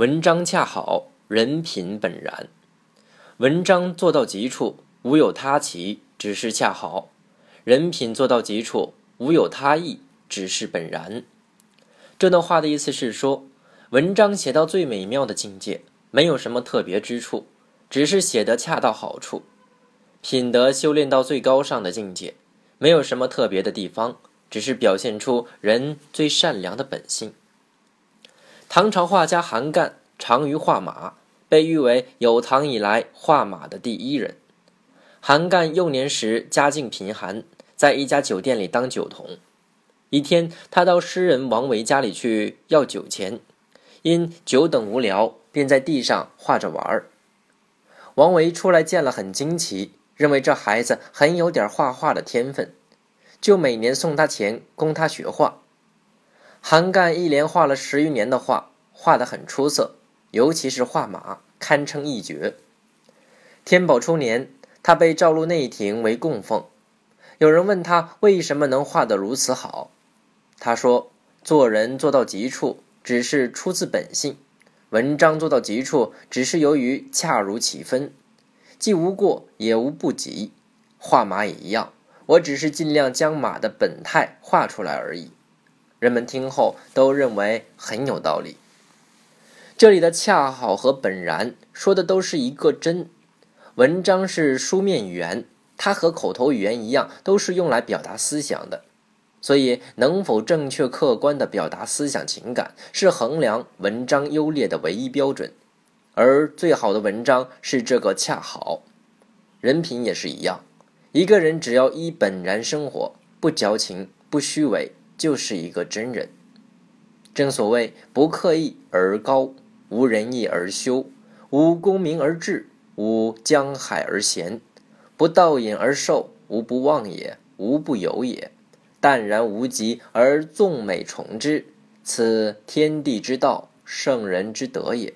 文章恰好，人品本然。文章做到极处，无有他奇，只是恰好；人品做到极处，无有他意，只是本然。这段话的意思是说，文章写到最美妙的境界，没有什么特别之处，只是写得恰到好处；品德修炼到最高尚的境界，没有什么特别的地方，只是表现出人最善良的本性。唐朝画家韩干长于画马，被誉为有唐以来画马的第一人。韩干幼年时家境贫寒，在一家酒店里当酒童。一天，他到诗人王维家里去要酒钱，因久等无聊，便在地上画着玩儿。王维出来见了，很惊奇，认为这孩子很有点画画的天分，就每年送他钱供他学画。韩干一连画了十余年的画，画得很出色，尤其是画马，堪称一绝。天宝初年，他被召入内廷为供奉。有人问他为什么能画得如此好，他说：“做人做到极处，只是出自本性；文章做到极处，只是由于恰如其分，既无过也无不及。画马也一样，我只是尽量将马的本态画出来而已。”人们听后都认为很有道理。这里的“恰好”和“本然”说的都是一个真。文章是书面语言，它和口头语言一样，都是用来表达思想的。所以，能否正确客观地表达思想情感，是衡量文章优劣的唯一标准。而最好的文章是这个“恰好”。人品也是一样，一个人只要依本然生活，不矫情，不虚伪。就是一个真人。正所谓不刻意而高，无仁义而修，无功名而志，无江海而闲，不盗饮而寿，无不忘也，无不有也。淡然无极而纵美崇之，此天地之道，圣人之德也。